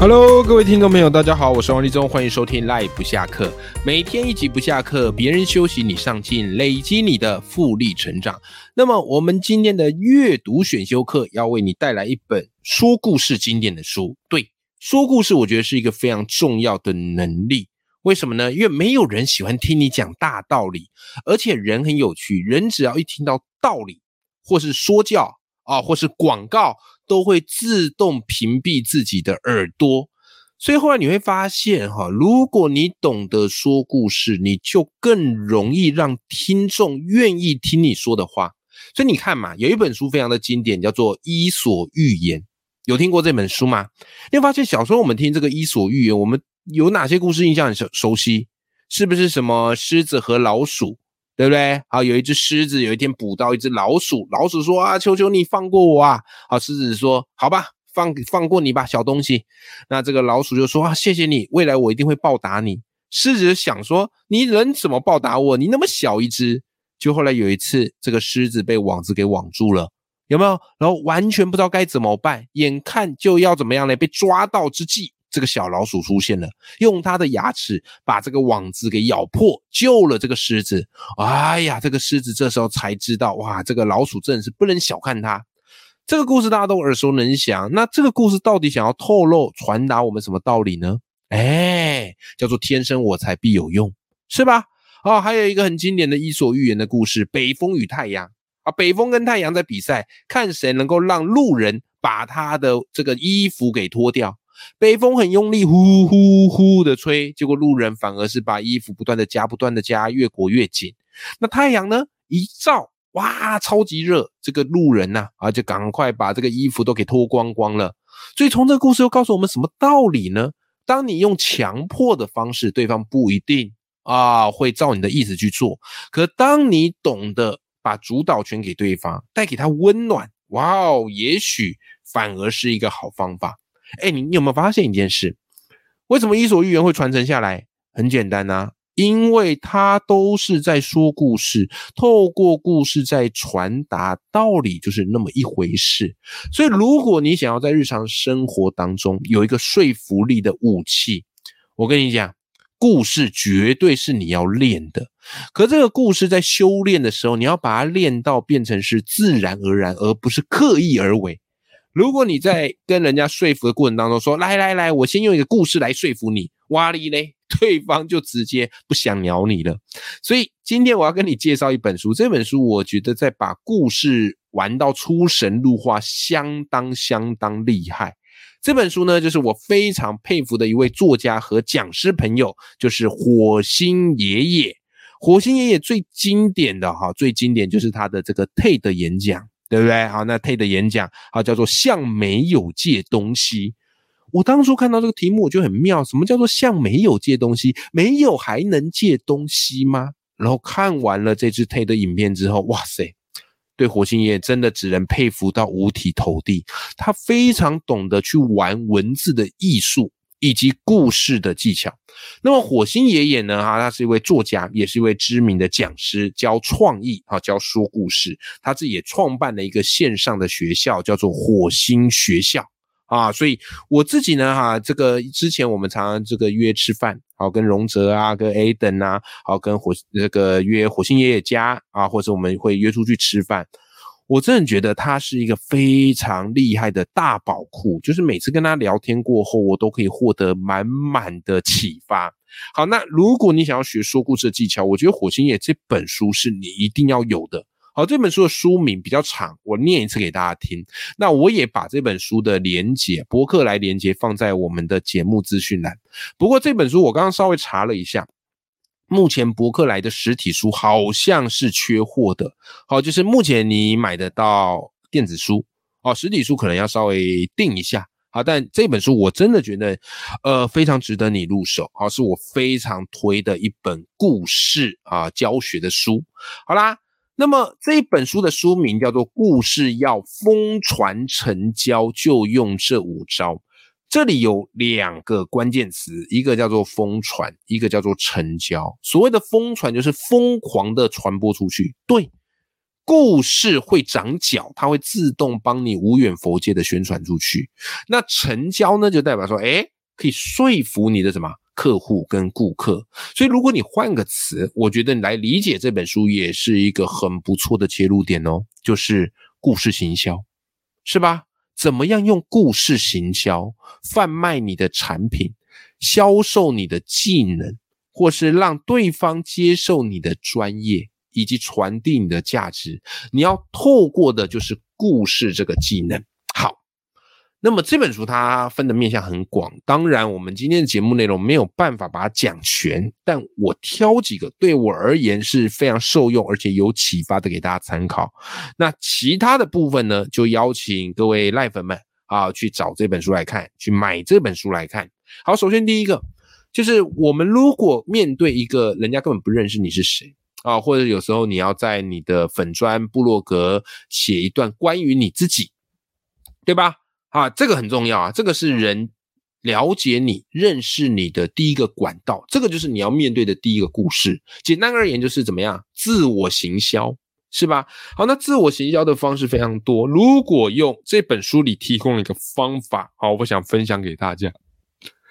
Hello，各位听众朋友，大家好，我是王立忠，欢迎收听 Live 不下课，每天一集不下课，别人休息你上进，累积你的复利成长。那么我们今天的阅读选修课要为你带来一本说故事经典的书。对，说故事我觉得是一个非常重要的能力。为什么呢？因为没有人喜欢听你讲大道理，而且人很有趣，人只要一听到道理，或是说教啊，或是广告。都会自动屏蔽自己的耳朵，所以后来你会发现，哈，如果你懂得说故事，你就更容易让听众愿意听你说的话。所以你看嘛，有一本书非常的经典，叫做《伊索寓言》，有听过这本书吗？你会发现小时候我们听这个《伊索寓言》，我们有哪些故事印象很熟熟悉？是不是什么狮子和老鼠？对不对？好，有一只狮子，有一天捕到一只老鼠，老鼠说啊，求求你放过我啊！好，狮子说好吧，放放过你吧，小东西。那这个老鼠就说啊，谢谢你，未来我一定会报答你。狮子想说，你能怎么报答我？你那么小一只。就后来有一次，这个狮子被网子给网住了，有没有？然后完全不知道该怎么办，眼看就要怎么样呢？被抓到之际。这个小老鼠出现了，用它的牙齿把这个网子给咬破，救了这个狮子。哎呀，这个狮子这时候才知道，哇，这个老鼠真的是不能小看它。这个故事大家都耳熟能详。那这个故事到底想要透露、传达我们什么道理呢？哎，叫做“天生我材必有用”，是吧？哦，还有一个很经典的伊索寓言的故事——北风与太阳啊。北风跟太阳在比赛，看谁能够让路人把他的这个衣服给脱掉。北风很用力，呼呼呼的吹，结果路人反而是把衣服不断的加，不断的加，越裹越紧。那太阳呢？一照，哇，超级热，这个路人呐、啊，啊，就赶快把这个衣服都给脱光光了。所以从这个故事又告诉我们什么道理呢？当你用强迫的方式，对方不一定啊会照你的意思去做。可当你懂得把主导权给对方，带给他温暖，哇哦，也许反而是一个好方法。哎，你你有没有发现一件事？为什么伊索寓言会传承下来？很简单呐，因为它都是在说故事，透过故事在传达道理，就是那么一回事。所以，如果你想要在日常生活当中有一个说服力的武器，我跟你讲，故事绝对是你要练的。可这个故事在修炼的时候，你要把它练到变成是自然而然，而不是刻意而为。如果你在跟人家说服的过程当中说，来来来，我先用一个故事来说服你，哇哩嘞，对方就直接不想鸟你了。所以今天我要跟你介绍一本书，这本书我觉得在把故事玩到出神入化，相当相当厉害。这本书呢，就是我非常佩服的一位作家和讲师朋友，就是火星爷爷。火星爷爷最经典的哈，最经典就是他的这个 TED 演讲。对不对？好，那 TED 的演讲啊，叫做向没有借东西。我当初看到这个题目，我就很妙。什么叫做向没有借东西？没有还能借东西吗？然后看完了这支 TED 影片之后，哇塞，对火星爷爷真的只能佩服到五体投地。他非常懂得去玩文字的艺术。以及故事的技巧。那么火星爷爷呢？哈，他是一位作家，也是一位知名的讲师，教创意啊，教说故事。他自己也创办了一个线上的学校，叫做火星学校啊。所以我自己呢，哈，这个之前我们常常这个约吃饭，好跟荣泽啊，跟 A 等啊，好跟火这个约火星爷爷家啊，或者我们会约出去吃饭。我真的觉得他是一个非常厉害的大宝库，就是每次跟他聊天过后，我都可以获得满满的启发。好，那如果你想要学说故事的技巧，我觉得《火星夜》这本书是你一定要有的。好，这本书的书名比较长，我念一次给大家听。那我也把这本书的连接、博客来连接放在我们的节目资讯栏。不过这本书我刚刚稍微查了一下。目前博客来的实体书好像是缺货的，好，就是目前你买得到电子书哦，实体书可能要稍微定一下，好，但这本书我真的觉得，呃，非常值得你入手，好，是我非常推的一本故事啊教学的书，好啦。那么这一本书的书名叫做《故事要疯传成交》，就用这五招。这里有两个关键词，一个叫做疯传，一个叫做成交。所谓的疯传就是疯狂的传播出去，对，故事会长脚，它会自动帮你无远佛界的宣传出去。那成交呢，就代表说，哎，可以说服你的什么客户跟顾客。所以如果你换个词，我觉得你来理解这本书也是一个很不错的切入点哦，就是故事行销，是吧？怎么样用故事行销、贩卖你的产品、销售你的技能，或是让对方接受你的专业，以及传递你的价值？你要透过的就是故事这个技能。那么这本书它分的面向很广，当然我们今天的节目内容没有办法把它讲全，但我挑几个对我而言是非常受用而且有启发的给大家参考。那其他的部分呢，就邀请各位赖粉们啊去找这本书来看，去买这本书来看。好，首先第一个就是我们如果面对一个人家根本不认识你是谁啊，或者有时候你要在你的粉砖部落格写一段关于你自己，对吧？啊，这个很重要啊！这个是人了解你、认识你的第一个管道，这个就是你要面对的第一个故事。简单而言，就是怎么样自我行销，是吧？好，那自我行销的方式非常多。如果用这本书里提供了一个方法，好，我想分享给大家。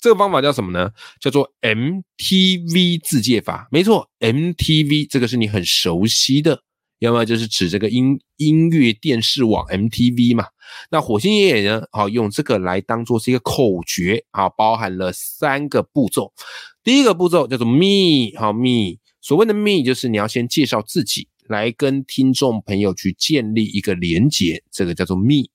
这个方法叫什么呢？叫做 MTV 自介法。没错，MTV 这个是你很熟悉的。要么就是指这个音音乐电视网 MTV 嘛，那火星爷爷呢？好，用这个来当做是一个口诀，好，包含了三个步骤。第一个步骤叫做 Me，好 Me，所谓的 Me 就是你要先介绍自己，来跟听众朋友去建立一个连接，这个叫做 Me。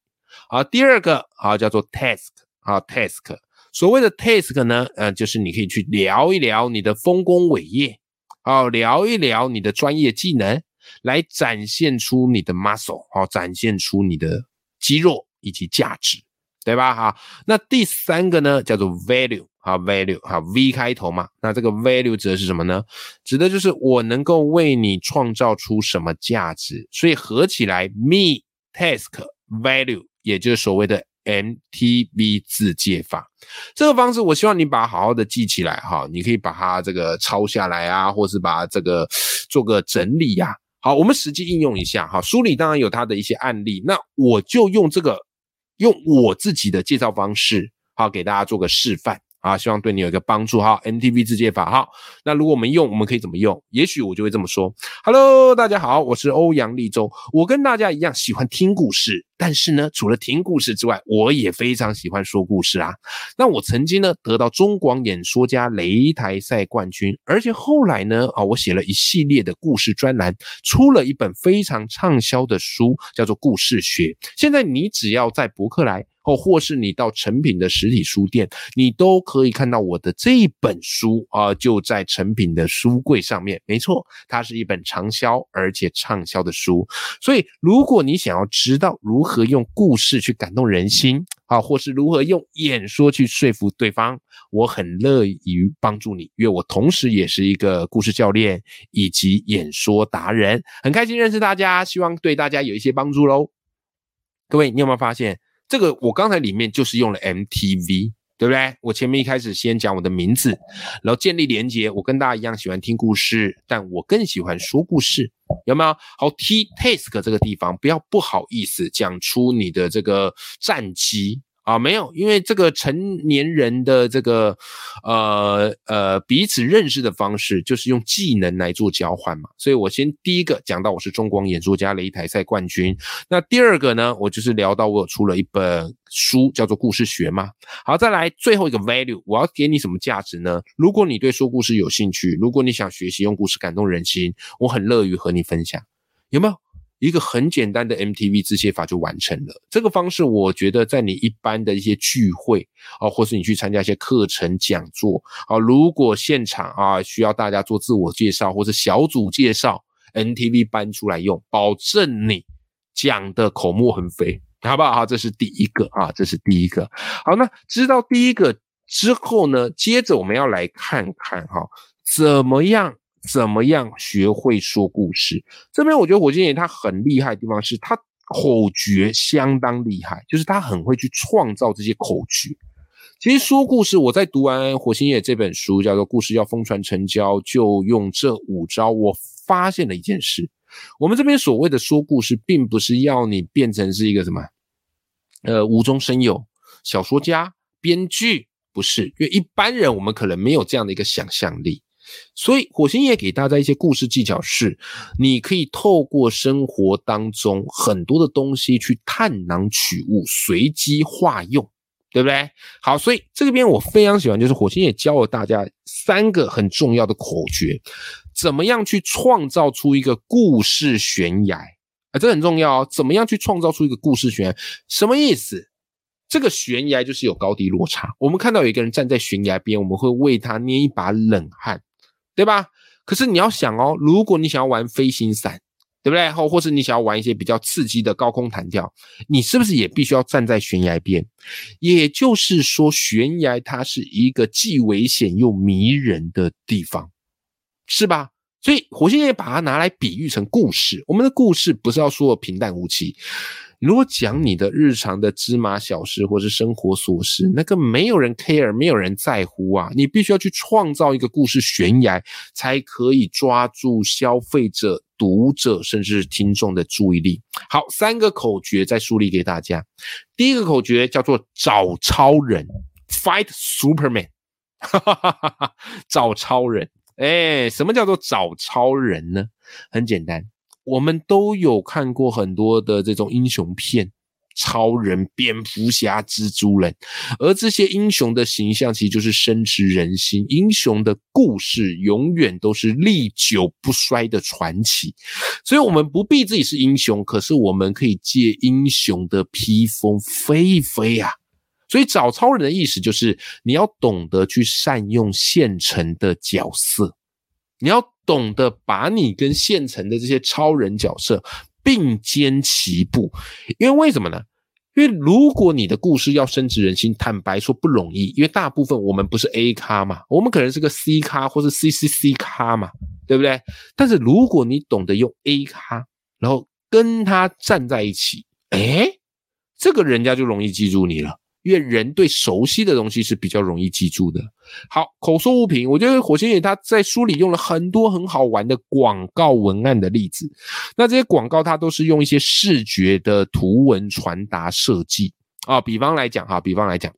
好，第二个好叫做 Task，好 Task，所谓的 Task 呢，呃，就是你可以去聊一聊你的丰功伟业，好，聊一聊你的专业技能。来展现出你的 muscle，好，展现出你的肌肉以及价值，对吧？哈，那第三个呢，叫做 value，好，value，好，V 开头嘛。那这个 value 指的是什么呢？指的就是我能够为你创造出什么价值。所以合起来，me task value，也就是所谓的 MTV 自介法。这个方式，我希望你把它好好的记起来，哈，你可以把它这个抄下来啊，或是把这个做个整理呀。好，我们实际应用一下哈。书里当然有它的一些案例，那我就用这个，用我自己的介绍方式，好给大家做个示范。啊，希望对你有一个帮助哈。MTV 自介法哈，那如果我们用，我们可以怎么用？也许我就会这么说：Hello，大家好，我是欧阳立中。我跟大家一样喜欢听故事，但是呢，除了听故事之外，我也非常喜欢说故事啊。那我曾经呢得到中广演说家擂台赛冠军，而且后来呢，啊，我写了一系列的故事专栏，出了一本非常畅销的书，叫做《故事学》。现在你只要在博客来。哦，或是你到成品的实体书店，你都可以看到我的这一本书啊，就在成品的书柜上面。没错，它是一本畅销而且畅销的书。所以，如果你想要知道如何用故事去感动人心啊，或是如何用演说去说服对方，我很乐于帮助你，因为我同时也是一个故事教练以及演说达人。很开心认识大家，希望对大家有一些帮助喽。各位，你有没有发现？这个我刚才里面就是用了 MTV，对不对？我前面一开始先讲我的名字，然后建立连接。我跟大家一样喜欢听故事，但我更喜欢说故事，有没有？好，T task 这个地方不要不好意思讲出你的这个战绩。啊，没有，因为这个成年人的这个呃呃彼此认识的方式，就是用技能来做交换嘛。所以我先第一个讲到我是中广演说家擂台赛冠军，那第二个呢，我就是聊到我有出了一本书，叫做故事学嘛。好，再来最后一个 value，我要给你什么价值呢？如果你对说故事有兴趣，如果你想学习用故事感动人心，我很乐于和你分享，有没有？一个很简单的 MTV 致谢法就完成了。这个方式，我觉得在你一般的一些聚会啊，或是你去参加一些课程讲座啊，如果现场啊需要大家做自我介绍或者小组介绍，NTV 搬出来用，保证你讲的口沫横飞，好不好？好，这是第一个啊，这是第一个。好，那知道第一个之后呢，接着我们要来看看哈，怎么样？怎么样学会说故事。这边我觉得火星爷他很厉害的地方是他口诀相当厉害，就是他很会去创造这些口诀。其实说故事，我在读完火星爷这本书，叫做《故事要疯传成交》，就用这五招，我发现了一件事。我们这边所谓的说故事，并不是要你变成是一个什么，呃，无中生有小说家、编剧，不是，因为一般人我们可能没有这样的一个想象力。所以火星也给大家一些故事技巧，是你可以透过生活当中很多的东西去探囊取物，随机化用，对不对？好，所以这边我非常喜欢，就是火星也教了大家三个很重要的口诀。怎么样去创造出一个故事悬崖啊？这很重要哦。怎么样去创造出一个故事悬崖？什么意思？这个悬崖就是有高低落差。我们看到有一个人站在悬崖边，我们会为他捏一把冷汗，对吧？可是你要想哦，如果你想要玩飞行伞，对不对？或或是你想要玩一些比较刺激的高空弹跳，你是不是也必须要站在悬崖边？也就是说，悬崖它是一个既危险又迷人的地方。是吧？所以火星也把它拿来比喻成故事。我们的故事不是要说平淡无奇。如果讲你的日常的芝麻小事或是生活琐事，那个没有人 care，没有人在乎啊。你必须要去创造一个故事悬崖，才可以抓住消费者、读者甚至听众的注意力。好，三个口诀再梳理给大家。第一个口诀叫做找超人，Fight Superman，哈哈哈哈找超人。哎，什么叫做找超人呢？很简单，我们都有看过很多的这种英雄片，超人、蝙蝠侠、蜘蛛人，而这些英雄的形象其实就是深植人心，英雄的故事永远都是历久不衰的传奇。所以，我们不必自己是英雄，可是我们可以借英雄的披风飞一飞啊。所以找超人的意思就是你要懂得去善用现成的角色，你要懂得把你跟现成的这些超人角色并肩齐步。因为为什么呢？因为如果你的故事要深植人心，坦白说不容易。因为大部分我们不是 A 咖嘛，我们可能是个 C 咖或是 CCC 咖嘛，对不对？但是如果你懂得用 A 咖，然后跟他站在一起，哎，这个人家就容易记住你了。因为人对熟悉的东西是比较容易记住的。好，口说无凭，我觉得火星爷他在书里用了很多很好玩的广告文案的例子。那这些广告它都是用一些视觉的图文传达设计啊。比方来讲哈，比方来讲，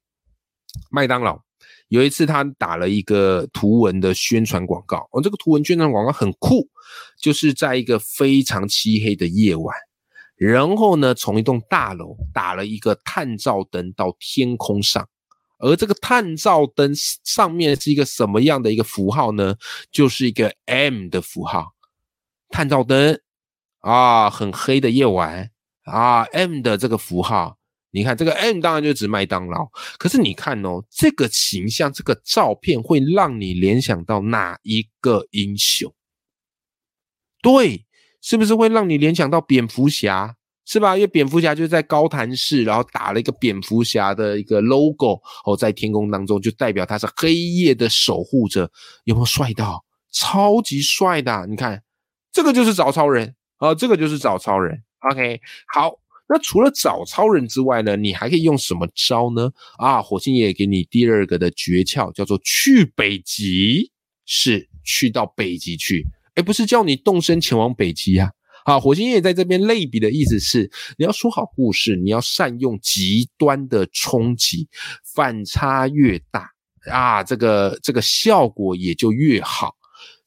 麦当劳有一次他打了一个图文的宣传广告，哦，这个图文宣传广告很酷，就是在一个非常漆黑的夜晚。然后呢，从一栋大楼打了一个探照灯到天空上，而这个探照灯上面是一个什么样的一个符号呢？就是一个 M 的符号。探照灯啊，很黑的夜晚啊，M 的这个符号，你看这个 M 当然就指麦当劳。可是你看哦，这个形象，这个照片会让你联想到哪一个英雄？对。是不是会让你联想到蝙蝠侠，是吧？因为蝙蝠侠就是在高谭市，然后打了一个蝙蝠侠的一个 logo 哦，在天空当中就代表他是黑夜的守护者，有没有帅到？超级帅的！你看，这个就是找超人啊，这个就是找超人。OK，好，那除了找超人之外呢，你还可以用什么招呢？啊，火星爷给你第二个的诀窍，叫做去北极，是去到北极去。而不是叫你动身前往北极啊！好，火星爷在这边类比的意思是，你要说好故事，你要善用极端的冲击，反差越大啊，这个这个效果也就越好。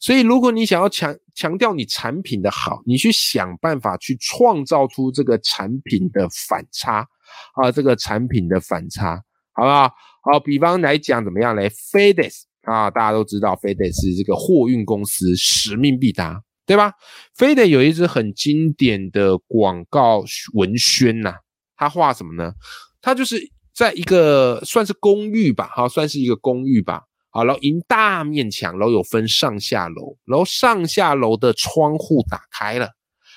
所以，如果你想要强强调你产品的好，你去想办法去创造出这个产品的反差啊，这个产品的反差，好不好？好，比方来讲，怎么样来 FedEx。啊，大家都知道，非得是这个货运公司使命必达，对吧？非得有一支很经典的广告文宣呐，他画什么呢？他就是在一个算是公寓吧，哈，算是一个公寓吧，好，然后一大面墙，然后有分上下楼，然后上下楼的窗户打开了，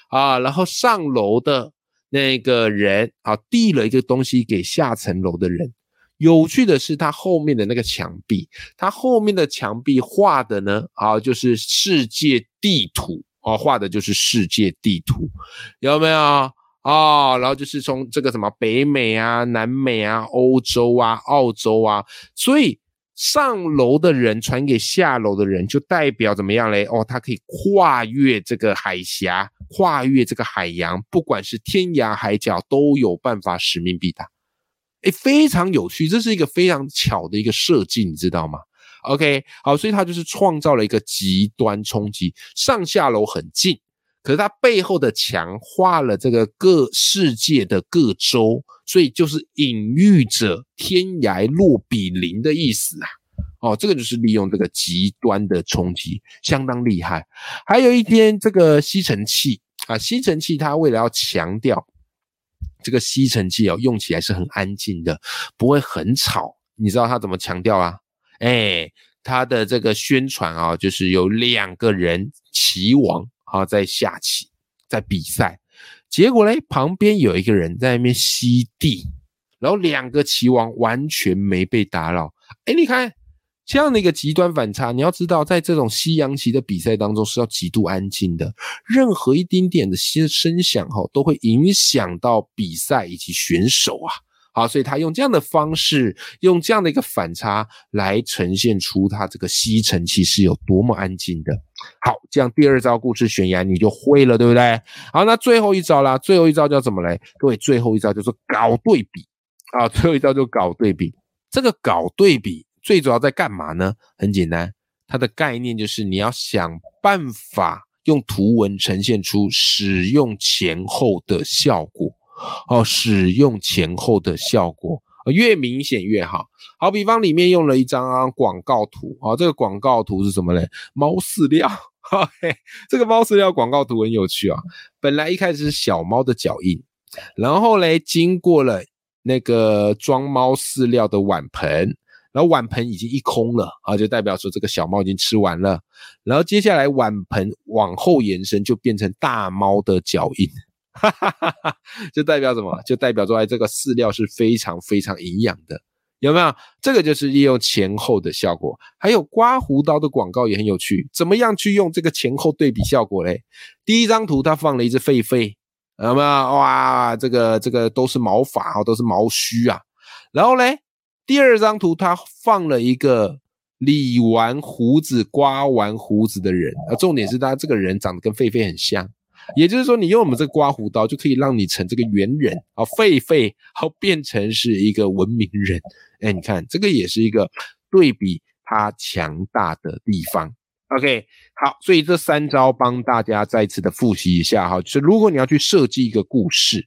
啊，然后上楼的那个人啊，递了一个东西给下层楼的人。有趣的是，它后面的那个墙壁，它后面的墙壁画的呢，啊，就是世界地图啊，画的就是世界地图，有没有啊？然后就是从这个什么北美啊、南美啊、欧洲啊、澳洲啊，所以上楼的人传给下楼的人，就代表怎么样嘞？哦，他可以跨越这个海峡，跨越这个海洋，不管是天涯海角，都有办法使命必达。哎，非常有趣，这是一个非常巧的一个设计，你知道吗？OK，好，所以它就是创造了一个极端冲击，上下楼很近，可是它背后的墙画了这个各世界的各州，所以就是隐喻着天涯若比邻的意思啊。哦，这个就是利用这个极端的冲击，相当厉害。还有一天，这个吸尘器啊，吸尘器它为了要强调。这个吸尘器哦，用起来是很安静的，不会很吵。你知道他怎么强调啊？哎，他的这个宣传啊，就是有两个人棋王啊在下棋，在比赛。结果嘞，旁边有一个人在那边吸地，然后两个棋王完全没被打扰。哎，你看。这样的一个极端反差，你要知道，在这种西洋棋的比赛当中是要极度安静的，任何一丁点的些声响哈，都会影响到比赛以及选手啊。好，所以他用这样的方式，用这样的一个反差来呈现出他这个吸尘器是有多么安静的。好，这样第二招故事悬崖你就会了，对不对？好，那最后一招啦，最后一招叫怎么来？各位，最后一招就是搞对比啊，最后一招就搞对比。这个搞对比。最主要在干嘛呢？很简单，它的概念就是你要想办法用图文呈现出使用前后的效果哦，使用前后的效果越明显越好。好比方里面用了一张广告图啊，这个广告图是什么嘞？猫饲料，嘿，这个猫饲料广告图很有趣啊。本来一开始是小猫的脚印，然后嘞经过了那个装猫饲料的碗盆。然后碗盆已经一空了啊，就代表说这个小猫已经吃完了。然后接下来碗盆往后延伸，就变成大猫的脚印，哈哈哈哈就代表什么？就代表说，哎，这个饲料是非常非常营养的，有没有？这个就是利用前后的效果。还有刮胡刀的广告也很有趣，怎么样去用这个前后对比效果嘞？第一张图它放了一只狒狒，有没有？哇，这个这个都是毛发啊，都是毛须啊。然后嘞？第二张图，他放了一个理完胡子、刮完胡子的人，啊，重点是他这个人长得跟狒狒很像，也就是说，你用我们这个刮胡刀，就可以让你成这个猿人啊，狒狒，好变成是一个文明人。哎，你看这个也是一个对比他强大的地方。OK，好，所以这三招帮大家再次的复习一下哈，就是如果你要去设计一个故事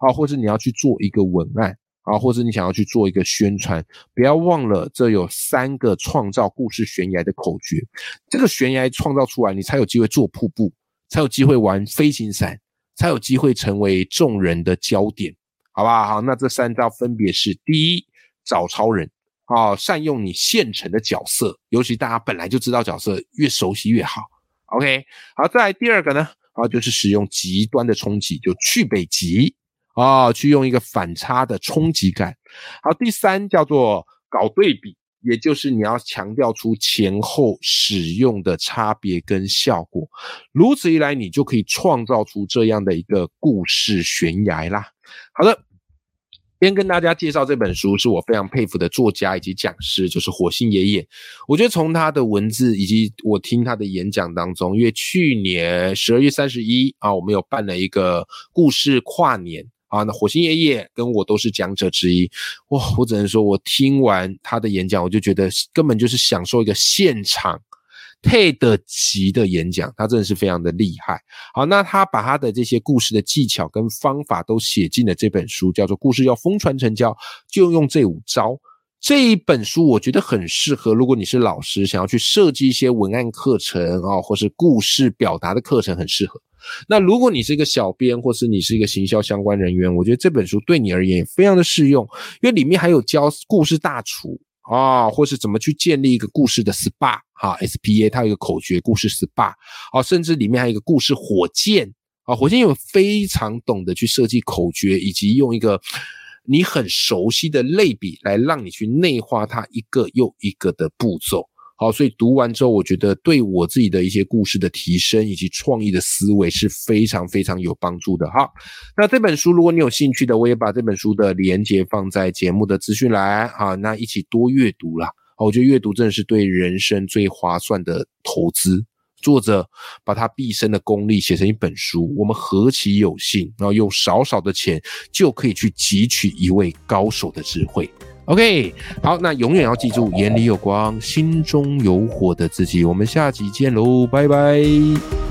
啊，或者你要去做一个文案。啊，或者你想要去做一个宣传，不要忘了，这有三个创造故事悬崖的口诀。这个悬崖创造出来，你才有机会做瀑布，才有机会玩飞行伞，才有机会成为众人的焦点，好不好？好，那这三招分别是：第一，找超人，啊，善用你现成的角色，尤其大家本来就知道角色，越熟悉越好。OK，好，再来第二个呢，啊，就是使用极端的冲击，就去北极。啊，去用一个反差的冲击感。好，第三叫做搞对比，也就是你要强调出前后使用的差别跟效果。如此一来，你就可以创造出这样的一个故事悬崖啦。好的，先跟大家介绍这本书，是我非常佩服的作家以及讲师，就是火星爷爷。我觉得从他的文字以及我听他的演讲当中，因为去年十二月三十一啊，我们有办了一个故事跨年。啊，那火星爷爷跟我都是讲者之一，哇，我只能说，我听完他的演讲，我就觉得根本就是享受一个现场配得级的演讲，他真的是非常的厉害。好，那他把他的这些故事的技巧跟方法都写进了这本书，叫做《故事要疯传成交》，就用这五招。这一本书我觉得很适合，如果你是老师，想要去设计一些文案课程啊，或是故事表达的课程，很适合。那如果你是一个小编，或是你是一个行销相关人员，我觉得这本书对你而言也非常的适用，因为里面还有教故事大厨啊，或是怎么去建立一个故事的 SPA 哈，SPA 它有一个口诀，故事 SPA 啊，甚至里面还有一个故事火箭啊，火箭有非常懂得去设计口诀，以及用一个你很熟悉的类比，来让你去内化它一个又一个的步骤。好，所以读完之后，我觉得对我自己的一些故事的提升以及创意的思维是非常非常有帮助的哈。那这本书如果你有兴趣的，我也把这本书的连接放在节目的资讯栏啊，那一起多阅读啦。我觉得阅读真的是对人生最划算的投资。作者把他毕生的功力写成一本书，我们何其有幸，然后用少少的钱就可以去汲取一位高手的智慧。OK，好，那永远要记住，眼里有光，心中有火的自己。我们下集见喽，拜拜。